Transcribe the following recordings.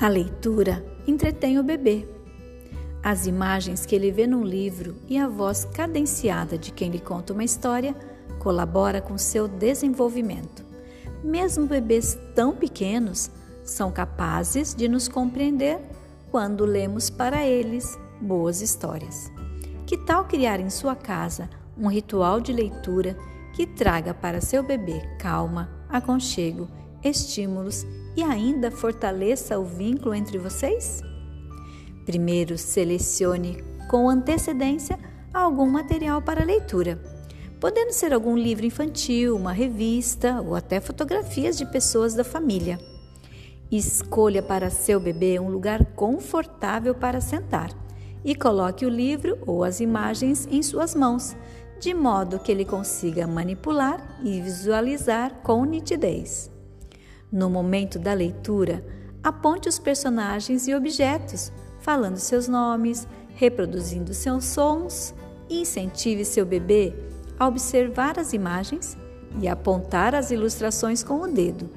A leitura entretém o bebê. As imagens que ele vê num livro e a voz cadenciada de quem lhe conta uma história colabora com seu desenvolvimento. Mesmo bebês tão pequenos são capazes de nos compreender quando lemos para eles boas histórias. Que tal criar em sua casa um ritual de leitura que traga para seu bebê calma, aconchego, estímulos e ainda fortaleça o vínculo entre vocês? Primeiro, selecione com antecedência algum material para leitura, podendo ser algum livro infantil, uma revista ou até fotografias de pessoas da família. Escolha para seu bebê um lugar confortável para sentar e coloque o livro ou as imagens em suas mãos, de modo que ele consiga manipular e visualizar com nitidez. No momento da leitura, aponte os personagens e objetos, falando seus nomes, reproduzindo seus sons e incentive seu bebê a observar as imagens e apontar as ilustrações com o dedo.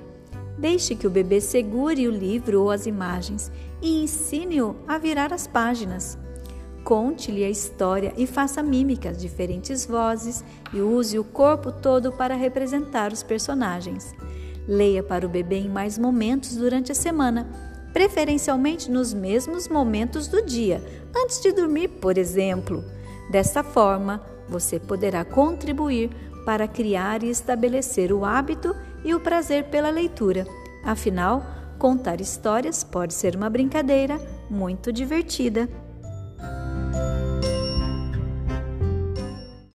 Deixe que o bebê segure o livro ou as imagens e ensine-o a virar as páginas. Conte-lhe a história e faça mímicas, diferentes vozes e use o corpo todo para representar os personagens. Leia para o bebê em mais momentos durante a semana, preferencialmente nos mesmos momentos do dia, antes de dormir, por exemplo. Desta forma, você poderá contribuir para criar e estabelecer o hábito e o prazer pela leitura. Afinal, contar histórias pode ser uma brincadeira muito divertida.